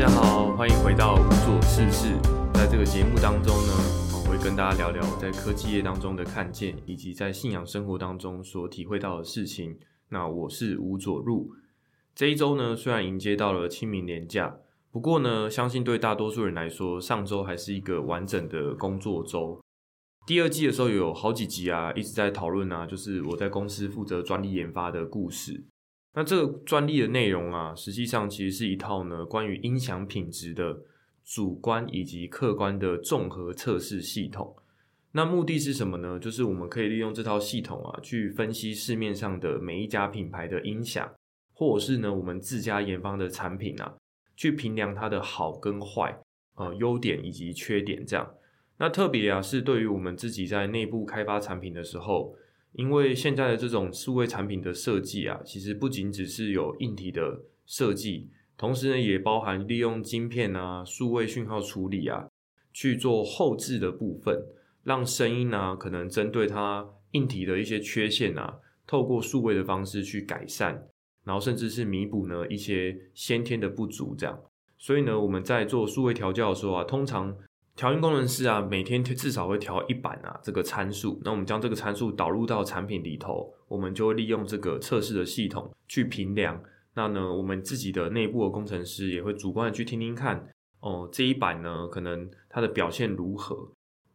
大家好，欢迎回到无所事事。在这个节目当中呢，我会跟大家聊聊在科技业当中的看见，以及在信仰生活当中所体会到的事情。那我是吴佐入。这一周呢，虽然迎接到了清明年假，不过呢，相信对大多数人来说，上周还是一个完整的工作周。第二季的时候有好几集啊，一直在讨论啊，就是我在公司负责专利研发的故事。那这个专利的内容啊，实际上其实是一套呢关于音响品质的主观以及客观的综合测试系统。那目的是什么呢？就是我们可以利用这套系统啊，去分析市面上的每一家品牌的音响，或者是呢我们自家研发的产品啊，去评量它的好跟坏，呃优点以及缺点这样。那特别啊，是对于我们自己在内部开发产品的时候。因为现在的这种数位产品的设计啊，其实不仅只是有硬体的设计，同时呢，也包含利用晶片啊、数位讯号处理啊，去做后置的部分，让声音呢，可能针对它硬体的一些缺陷啊，透过数位的方式去改善，然后甚至是弥补呢一些先天的不足，这样。所以呢，我们在做数位调教的时候啊，通常。调音工程师啊，每天至少会调一版啊这个参数。那我们将这个参数导入到产品里头，我们就会利用这个测试的系统去评量。那呢，我们自己的内部的工程师也会主观的去听听看，哦，这一版呢，可能它的表现如何，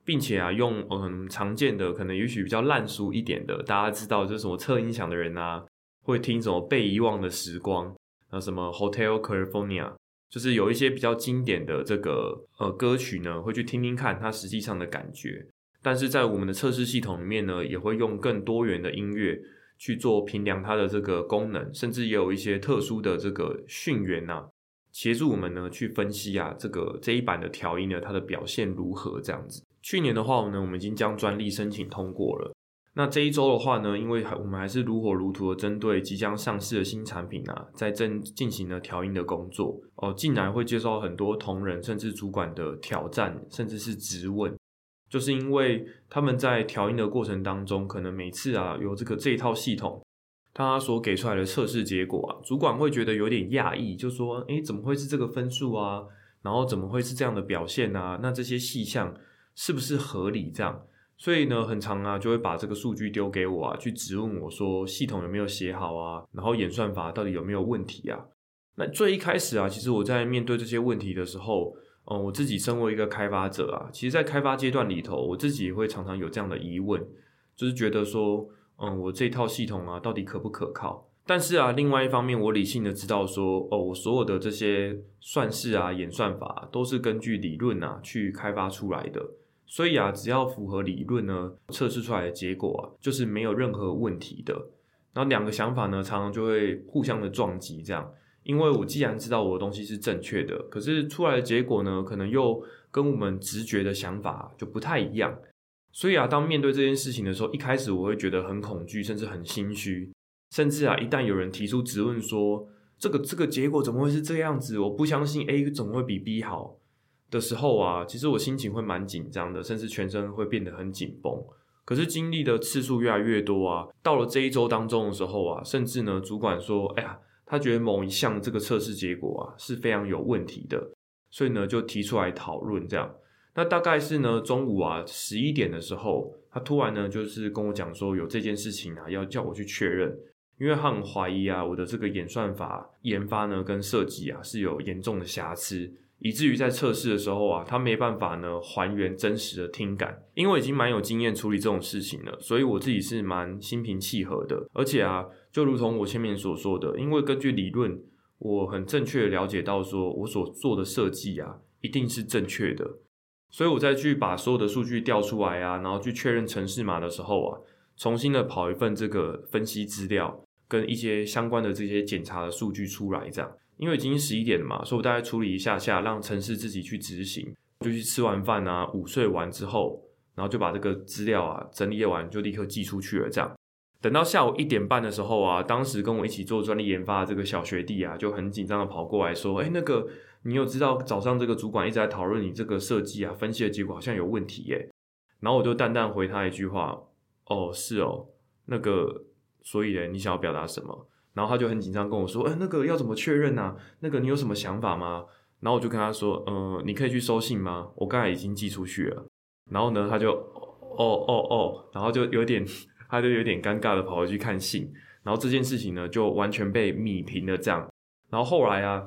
并且啊，用嗯常见的，可能也许比较烂熟一点的，大家知道就是什么测音响的人啊，会听什么被遗忘的时光，那什么 Hotel California。就是有一些比较经典的这个呃歌曲呢，会去听听看它实际上的感觉。但是在我们的测试系统里面呢，也会用更多元的音乐去做评量它的这个功能，甚至也有一些特殊的这个讯源呐，协助我们呢去分析啊这个这一版的调音呢它的表现如何这样子。去年的话呢，我们已经将专利申请通过了。那这一周的话呢，因为还我们还是如火如荼的针对即将上市的新产品啊，在正进行了调音的工作哦，竟然会接受很多同仁甚至主管的挑战，甚至是质问，就是因为他们在调音的过程当中，可能每次啊有这个这一套系统，他所给出来的测试结果啊，主管会觉得有点讶异，就说：诶，怎么会是这个分数啊？然后怎么会是这样的表现啊？那这些细项是不是合理？这样？所以呢，很长啊，就会把这个数据丢给我啊，去质问我说系统有没有写好啊，然后演算法到底有没有问题啊？那最一开始啊，其实我在面对这些问题的时候，嗯，我自己身为一个开发者啊，其实，在开发阶段里头，我自己也会常常有这样的疑问，就是觉得说，嗯，我这套系统啊，到底可不可靠？但是啊，另外一方面，我理性的知道说，哦，我所有的这些算式啊、演算法都是根据理论啊去开发出来的。所以啊，只要符合理论呢，测试出来的结果啊，就是没有任何问题的。然后两个想法呢，常常就会互相的撞击，这样。因为我既然知道我的东西是正确的，可是出来的结果呢，可能又跟我们直觉的想法就不太一样。所以啊，当面对这件事情的时候，一开始我会觉得很恐惧，甚至很心虚。甚至啊，一旦有人提出质问说，这个这个结果怎么会是这样子？我不相信 A 怎么会比 B 好。的时候啊，其实我心情会蛮紧张的，甚至全身会变得很紧绷。可是经历的次数越来越多啊，到了这一周当中的时候啊，甚至呢，主管说：“哎呀，他觉得某一项这个测试结果啊是非常有问题的。”所以呢，就提出来讨论这样。那大概是呢中午啊十一点的时候，他突然呢就是跟我讲说有这件事情啊，要叫我去确认，因为他很怀疑啊我的这个演算法研发呢跟设计啊是有严重的瑕疵。以至于在测试的时候啊，他没办法呢还原真实的听感，因为已经蛮有经验处理这种事情了，所以我自己是蛮心平气和的。而且啊，就如同我前面所说的，因为根据理论，我很正确的了解到说我所做的设计啊，一定是正确的。所以我再去把所有的数据调出来啊，然后去确认城市码的时候啊，重新的跑一份这个分析资料跟一些相关的这些检查的数据出来，这样。因为已经十一点了嘛，所以我大概处理一下下，让城市自己去执行，就去吃完饭啊，午睡完之后，然后就把这个资料啊整理完，就立刻寄出去了。这样，等到下午一点半的时候啊，当时跟我一起做专利研发的这个小学弟啊，就很紧张的跑过来说：“哎，那个你有知道早上这个主管一直在讨论你这个设计啊，分析的结果好像有问题耶。”然后我就淡淡回他一句话：“哦，是哦，那个，所以呢，你想要表达什么？”然后他就很紧张跟我说：“哎，那个要怎么确认呢？那个你有什么想法吗？”然后我就跟他说，呃，你可以去收信吗？我刚才已经寄出去了。然后呢，他就哦哦哦，然后就有点，他就有点尴尬的跑回去看信。然后这件事情呢，就完全被米平了这样。然后后来啊，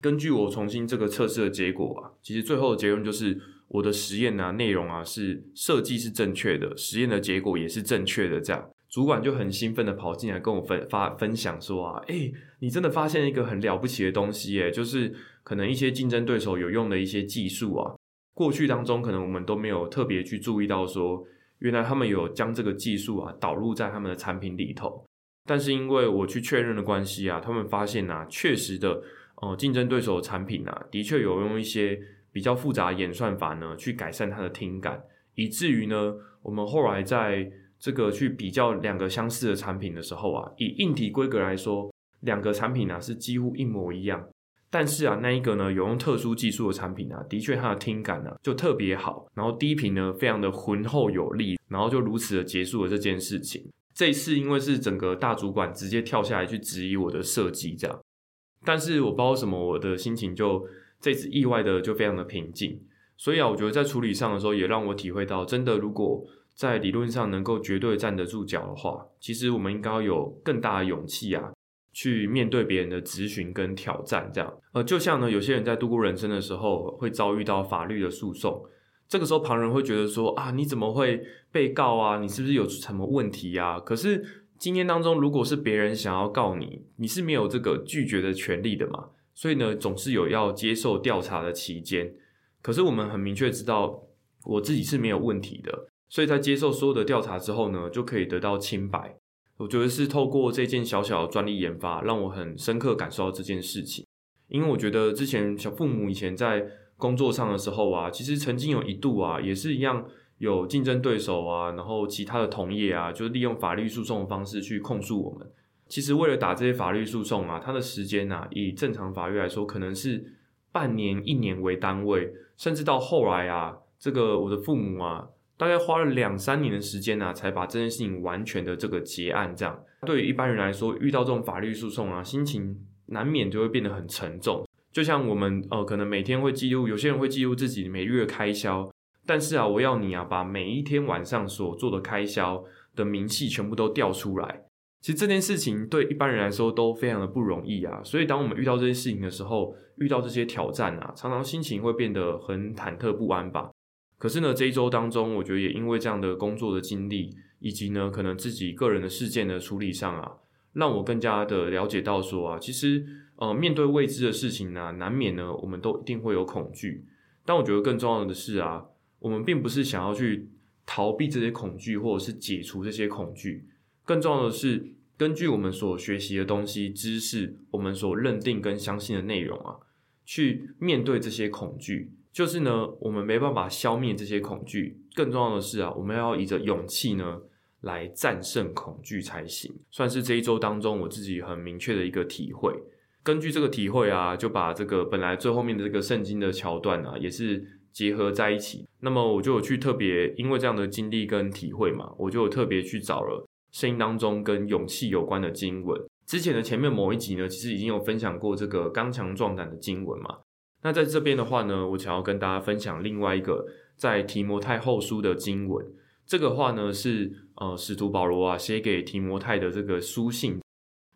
根据我重新这个测试的结果啊，其实最后的结论就是我的实验啊内容啊是设计是正确的，实验的结果也是正确的这样。主管就很兴奋的跑进来跟我分发分享说啊，哎，你真的发现一个很了不起的东西耶，就是可能一些竞争对手有用的一些技术啊，过去当中可能我们都没有特别去注意到说，原来他们有将这个技术啊导入在他们的产品里头。但是因为我去确认的关系啊，他们发现呐，确实的，呃，竞争对手的产品啊，的确有用一些比较复杂演算法呢，去改善它的听感，以至于呢，我们后来在这个去比较两个相似的产品的时候啊，以硬体规格来说，两个产品呢是几乎一模一样。但是啊，那一个呢有用特殊技术的产品啊，的确它的听感呢就特别好，然后低频呢非常的浑厚有力，然后就如此的结束了这件事情。这一次因为是整个大主管直接跳下来去质疑我的设计这样，但是我不知道什么，我的心情就这次意外的就非常的平静。所以啊，我觉得在处理上的时候也让我体会到，真的如果。在理论上能够绝对站得住脚的话，其实我们应该有更大的勇气啊，去面对别人的质询跟挑战。这样，呃，就像呢，有些人在度过人生的时候会遭遇到法律的诉讼，这个时候旁人会觉得说啊，你怎么会被告啊？你是不是有什么问题呀？可是今天当中，如果是别人想要告你，你是没有这个拒绝的权利的嘛？所以呢，总是有要接受调查的期间。可是我们很明确知道，我自己是没有问题的。所以在接受所有的调查之后呢，就可以得到清白。我觉得是透过这件小小的专利研发，让我很深刻感受到这件事情。因为我觉得之前小父母以前在工作上的时候啊，其实曾经有一度啊，也是一样有竞争对手啊，然后其他的同业啊，就是利用法律诉讼的方式去控诉我们。其实为了打这些法律诉讼啊，它的时间啊，以正常法律来说，可能是半年、一年为单位，甚至到后来啊，这个我的父母啊。大概花了两三年的时间呢，才把这件事情完全的这个结案。这样对于一般人来说，遇到这种法律诉讼啊，心情难免就会变得很沉重。就像我们呃，可能每天会记录，有些人会记录自己每月开销，但是啊，我要你啊，把每一天晚上所做的开销的明细全部都调出来。其实这件事情对一般人来说都非常的不容易啊。所以当我们遇到这些事情的时候，遇到这些挑战啊，常常心情会变得很忐忑不安吧。可是呢，这一周当中，我觉得也因为这样的工作的经历，以及呢，可能自己个人的事件的处理上啊，让我更加的了解到说啊，其实呃，面对未知的事情呢，难免呢，我们都一定会有恐惧。但我觉得更重要的是啊，我们并不是想要去逃避这些恐惧，或者是解除这些恐惧。更重要的是，根据我们所学习的东西、知识，我们所认定跟相信的内容啊，去面对这些恐惧。就是呢，我们没办法消灭这些恐惧，更重要的是啊，我们要以着勇气呢来战胜恐惧才行。算是这一周当中我自己很明确的一个体会。根据这个体会啊，就把这个本来最后面的这个圣经的桥段啊，也是结合在一起。那么我就有去特别，因为这样的经历跟体会嘛，我就有特别去找了圣经当中跟勇气有关的经文。之前的前面某一集呢，其实已经有分享过这个刚强壮胆的经文嘛。那在这边的话呢，我想要跟大家分享另外一个在提摩太后书的经文。这个话呢是呃使徒保罗啊写给提摩太的这个书信，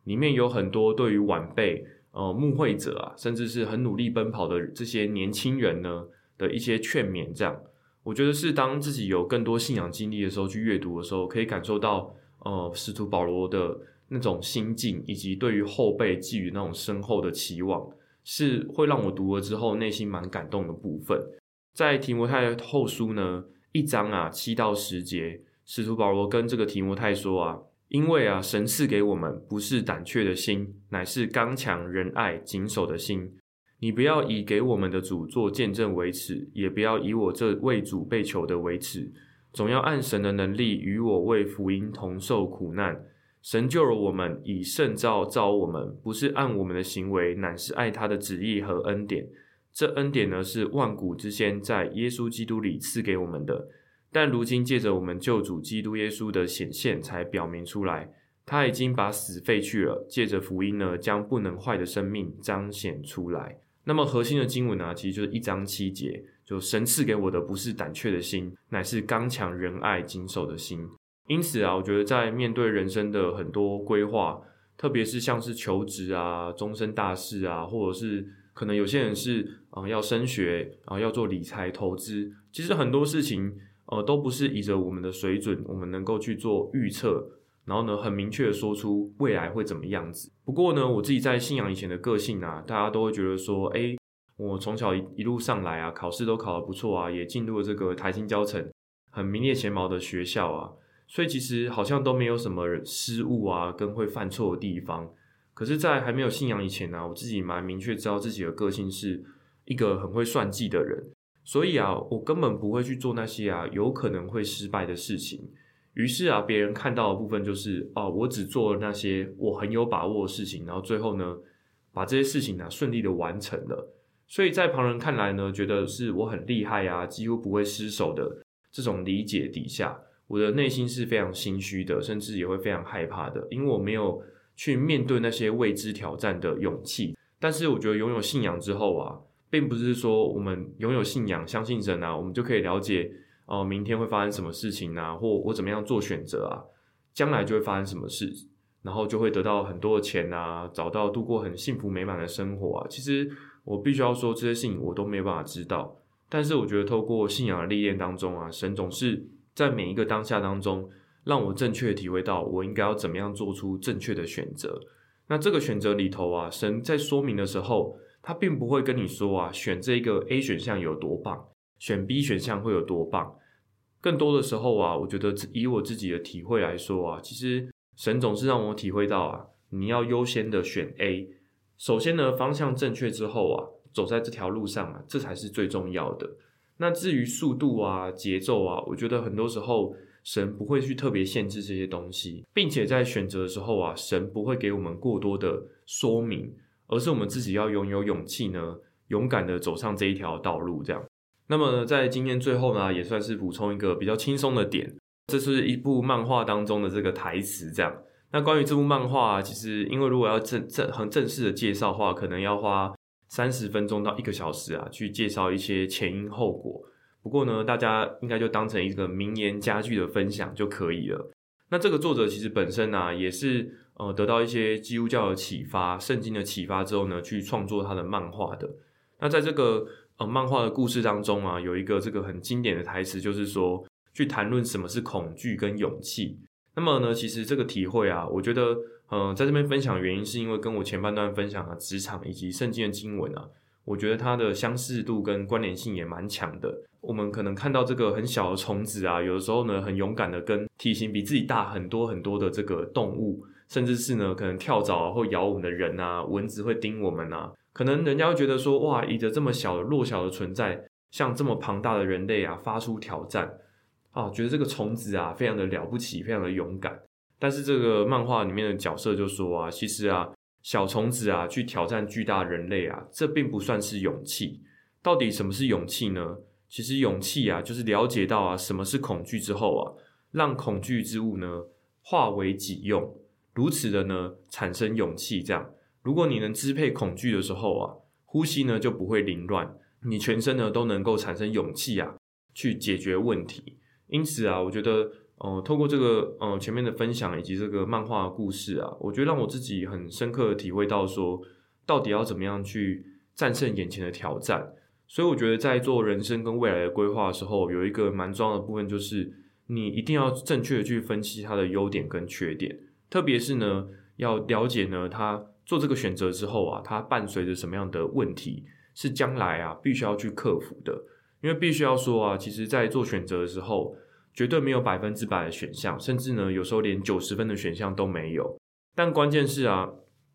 里面有很多对于晚辈、呃牧会者啊，甚至是很努力奔跑的这些年轻人呢的一些劝勉。这样，我觉得是当自己有更多信仰经历的时候去阅读的时候，可以感受到呃使徒保罗的那种心境，以及对于后辈寄予那种深厚的期望。是会让我读了之后内心蛮感动的部分，在提摩太后书呢一章啊七到十节，使徒保罗跟这个提摩太说啊，因为啊神赐给我们不是胆怯的心，乃是刚强仁爱谨守的心。你不要以给我们的主做见证为耻，也不要以我这为主被囚的为耻，总要按神的能力与我为福音同受苦难。神救了我们，以圣召召我们，不是按我们的行为，乃是爱他的旨意和恩典。这恩典呢，是万古之先在耶稣基督里赐给我们的，但如今借着我们救主基督耶稣的显现，才表明出来。他已经把死废去了，借着福音呢，将不能坏的生命彰显出来。那么核心的经文啊，其实就是一章七节，就神赐给我的不是胆怯的心，乃是刚强仁爱谨守的心。因此啊，我觉得在面对人生的很多规划，特别是像是求职啊、终身大事啊，或者是可能有些人是啊要升学啊要做理财投资，其实很多事情呃都不是以着我们的水准，我们能够去做预测。然后呢，很明确的说出未来会怎么样子。不过呢，我自己在信仰以前的个性啊，大家都会觉得说，哎，我从小一一路上来啊，考试都考得不错啊，也进入了这个台新教程很名列前茅的学校啊，所以其实好像都没有什么失误啊，跟会犯错的地方。可是，在还没有信仰以前呢，我自己蛮明确知道自己的个性是一个很会算计的人，所以啊，我根本不会去做那些啊有可能会失败的事情。于是啊，别人看到的部分就是哦，我只做了那些我很有把握的事情，然后最后呢，把这些事情呢顺利的完成了。所以在旁人看来呢，觉得是我很厉害啊，几乎不会失手的这种理解底下，我的内心是非常心虚的，甚至也会非常害怕的，因为我没有去面对那些未知挑战的勇气。但是我觉得拥有信仰之后啊，并不是说我们拥有信仰、相信神啊，我们就可以了解。哦，明天会发生什么事情啊？或我怎么样做选择啊？将来就会发生什么事，然后就会得到很多的钱啊，找到度过很幸福美满的生活啊。其实我必须要说，这些事情我都没有办法知道。但是我觉得，透过信仰的历练当中啊，神总是在每一个当下当中，让我正确体会到我应该要怎么样做出正确的选择。那这个选择里头啊，神在说明的时候，他并不会跟你说啊，选这个 A 选项有多棒，选 B 选项会有多棒。更多的时候啊，我觉得以我自己的体会来说啊，其实神总是让我体会到啊，你要优先的选 A。首先呢，方向正确之后啊，走在这条路上啊，这才是最重要的。那至于速度啊、节奏啊，我觉得很多时候神不会去特别限制这些东西，并且在选择的时候啊，神不会给我们过多的说明，而是我们自己要拥有勇气呢，勇敢的走上这一条道路，这样。那么呢在今天最后呢，也算是补充一个比较轻松的点，这是一部漫画当中的这个台词。这样，那关于这部漫画，其实因为如果要正正很正式的介绍话，可能要花三十分钟到一个小时啊，去介绍一些前因后果。不过呢，大家应该就当成一个名言佳句的分享就可以了。那这个作者其实本身呢，也是呃得到一些基督教的启发、圣经的启发之后呢，去创作他的漫画的。那在这个呃，漫画的故事当中啊，有一个这个很经典的台词，就是说去谈论什么是恐惧跟勇气。那么呢，其实这个体会啊，我觉得，嗯，在这边分享原因是因为跟我前半段分享的职场以及圣经的经文啊，我觉得它的相似度跟关联性也蛮强的。我们可能看到这个很小的虫子啊，有的时候呢，很勇敢的跟体型比自己大很多很多的这个动物，甚至是呢，可能跳蚤会咬我们的人啊，蚊子会叮我们啊。可能人家会觉得说，哇，以着这么小的弱小的存在，向这么庞大的人类啊发出挑战啊，觉得这个虫子啊非常的了不起，非常的勇敢。但是这个漫画里面的角色就说啊，其实啊，小虫子啊去挑战巨大人类啊，这并不算是勇气。到底什么是勇气呢？其实勇气啊，就是了解到啊什么是恐惧之后啊，让恐惧之物呢化为己用，如此的呢产生勇气，这样。如果你能支配恐惧的时候啊，呼吸呢就不会凌乱，你全身呢都能够产生勇气啊，去解决问题。因此啊，我觉得，呃，透过这个呃前面的分享以及这个漫画故事啊，我觉得让我自己很深刻的体会到说，到底要怎么样去战胜眼前的挑战。所以我觉得在做人生跟未来的规划的时候，有一个蛮重要的部分，就是你一定要正确的去分析它的优点跟缺点，特别是呢，要了解呢它。做这个选择之后啊，它伴随着什么样的问题是将来啊必须要去克服的？因为必须要说啊，其实，在做选择的时候，绝对没有百分之百的选项，甚至呢，有时候连九十分的选项都没有。但关键是啊，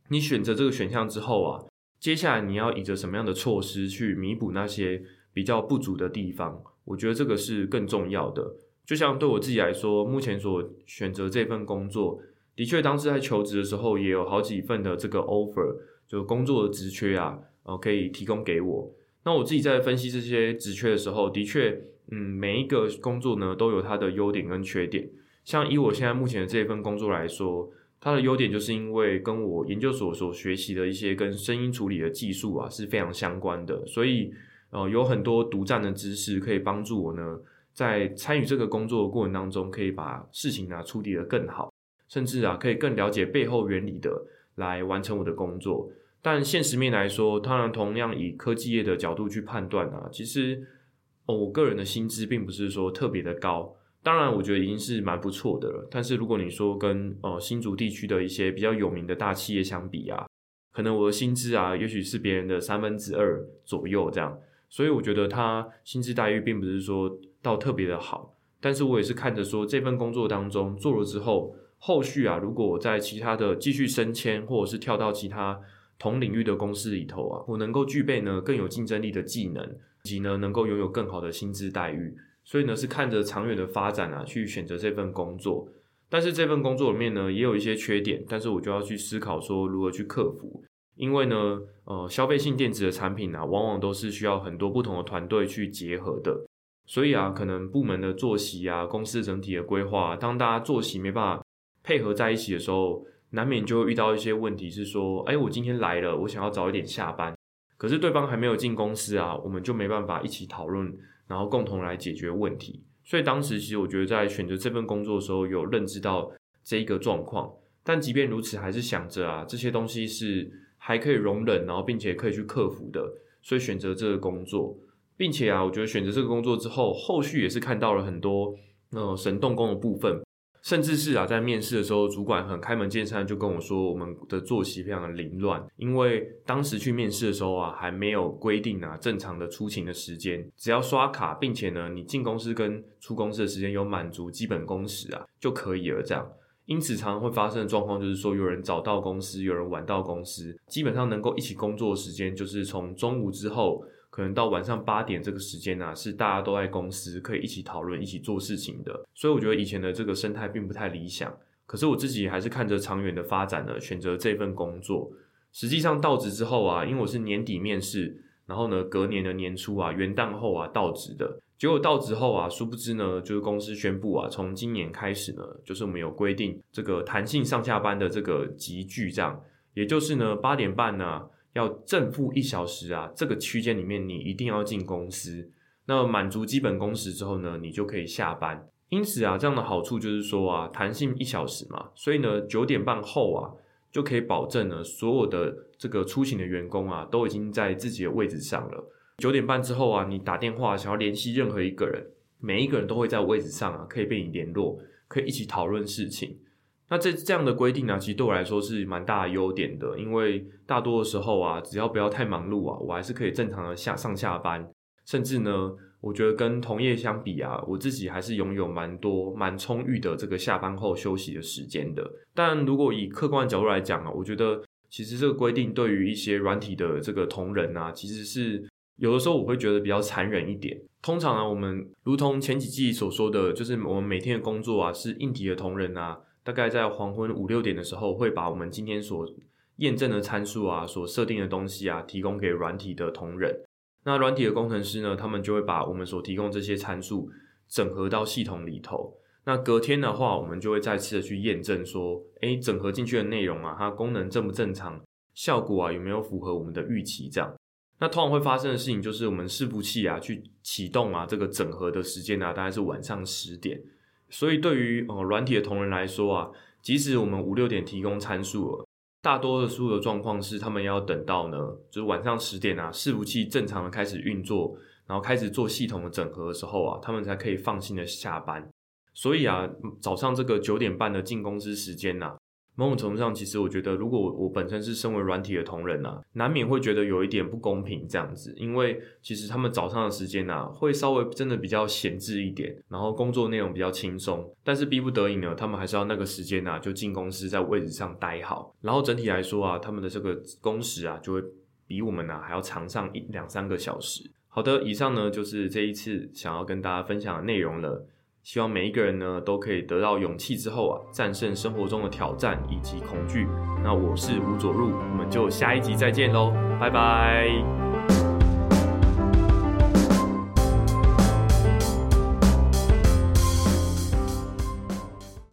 你选择这个选项之后啊，接下来你要以着什么样的措施去弥补那些比较不足的地方？我觉得这个是更重要的。就像对我自己来说，目前所选择这份工作。的确，当时在求职的时候，也有好几份的这个 offer，就工作的职缺啊，呃，可以提供给我。那我自己在分析这些职缺的时候，的确，嗯，每一个工作呢都有它的优点跟缺点。像以我现在目前的这份工作来说，它的优点就是因为跟我研究所所学习的一些跟声音处理的技术啊是非常相关的，所以呃有很多独占的知识可以帮助我呢，在参与这个工作的过程当中，可以把事情呢处理得更好，甚至啊可以更了解背后原理的来完成我的工作。但现实面来说，当然同样以科技业的角度去判断啊，其实哦我个人的薪资并不是说特别的高。当然，我觉得已经是蛮不错的了。但是如果你说跟呃新竹地区的一些比较有名的大企业相比啊，可能我的薪资啊，也许是别人的三分之二左右这样。所以我觉得他薪资待遇并不是说到特别的好。但是我也是看着说这份工作当中做了之后，后续啊，如果我在其他的继续升迁，或者是跳到其他同领域的公司里头啊，我能够具备呢更有竞争力的技能，以及呢能够拥有更好的薪资待遇。所以呢，是看着长远的发展啊，去选择这份工作。但是这份工作里面呢，也有一些缺点，但是我就要去思考说如何去克服。因为呢，呃，消费性电子的产品啊，往往都是需要很多不同的团队去结合的。所以啊，可能部门的作息啊，公司整体的规划，当大家作息没办法配合在一起的时候，难免就会遇到一些问题，是说，哎，我今天来了，我想要早一点下班，可是对方还没有进公司啊，我们就没办法一起讨论。然后共同来解决问题，所以当时其实我觉得在选择这份工作的时候，有认知到这一个状况。但即便如此，还是想着啊，这些东西是还可以容忍，然后并且可以去克服的，所以选择这个工作，并且啊，我觉得选择这个工作之后，后续也是看到了很多呃神动工的部分。甚至是啊，在面试的时候，主管很开门见山就跟我说，我们的作息非常的凌乱，因为当时去面试的时候啊，还没有规定啊正常的出勤的时间，只要刷卡，并且呢，你进公司跟出公司的时间有满足基本工时啊就可以了。这样，因此常常会发生的状况就是说，有人早到公司，有人晚到公司，基本上能够一起工作的时间就是从中午之后。可能到晚上八点这个时间呢，是大家都在公司可以一起讨论、一起做事情的。所以我觉得以前的这个生态并不太理想。可是我自己还是看着长远的发展呢，选择这份工作。实际上到职之后啊，因为我是年底面试，然后呢隔年的年初啊元旦后啊到职的。结果到职后啊，殊不知呢，就是公司宣布啊，从今年开始呢，就是我们有规定这个弹性上下班的这个集聚，这样，也就是呢八点半呢。要正负一小时啊，这个区间里面你一定要进公司。那满足基本工时之后呢，你就可以下班。因此啊，这样的好处就是说啊，弹性一小时嘛，所以呢，九点半后啊，就可以保证呢，所有的这个出勤的员工啊，都已经在自己的位置上了。九点半之后啊，你打电话想要联系任何一个人，每一个人都会在位置上啊，可以被你联络，可以一起讨论事情。那这这样的规定呢，其实对我来说是蛮大的优点的，因为大多的时候啊，只要不要太忙碌啊，我还是可以正常的下上下班，甚至呢，我觉得跟同业相比啊，我自己还是拥有蛮多蛮充裕的这个下班后休息的时间的。但如果以客观角度来讲啊，我觉得其实这个规定对于一些软体的这个同仁啊，其实是有的时候我会觉得比较残忍一点。通常呢，我们如同前几季所说的就是我们每天的工作啊，是硬体的同仁啊。大概在黄昏五六点的时候，会把我们今天所验证的参数啊，所设定的东西啊，提供给软体的同仁。那软体的工程师呢，他们就会把我们所提供这些参数整合到系统里头。那隔天的话，我们就会再次的去验证说，诶，整合进去的内容啊，它功能正不正常，效果啊有没有符合我们的预期？这样。那通常会发生的事情就是，我们伺服器啊去启动啊这个整合的时间呢，大概是晚上十点。所以，对于呃软体的同仁来说啊，即使我们五六点提供参数，大多数的状况是他们要等到呢，就是晚上十点啊，伺服器正常的开始运作，然后开始做系统的整合的时候啊，他们才可以放心的下班。所以啊，早上这个九点半的进公司时间呐。某种程度上，其实我觉得，如果我本身是身为软体的同仁啊，难免会觉得有一点不公平这样子，因为其实他们早上的时间啊，会稍微真的比较闲置一点，然后工作内容比较轻松，但是逼不得已呢，他们还是要那个时间啊，就进公司在位置上待好，然后整体来说啊，他们的这个工时啊，就会比我们呢还要长上一两三个小时。好的，以上呢就是这一次想要跟大家分享的内容了。希望每一个人呢都可以得到勇气之后啊，战胜生活中的挑战以及恐惧。那我是吴佐入，我们就下一集再见喽，拜拜。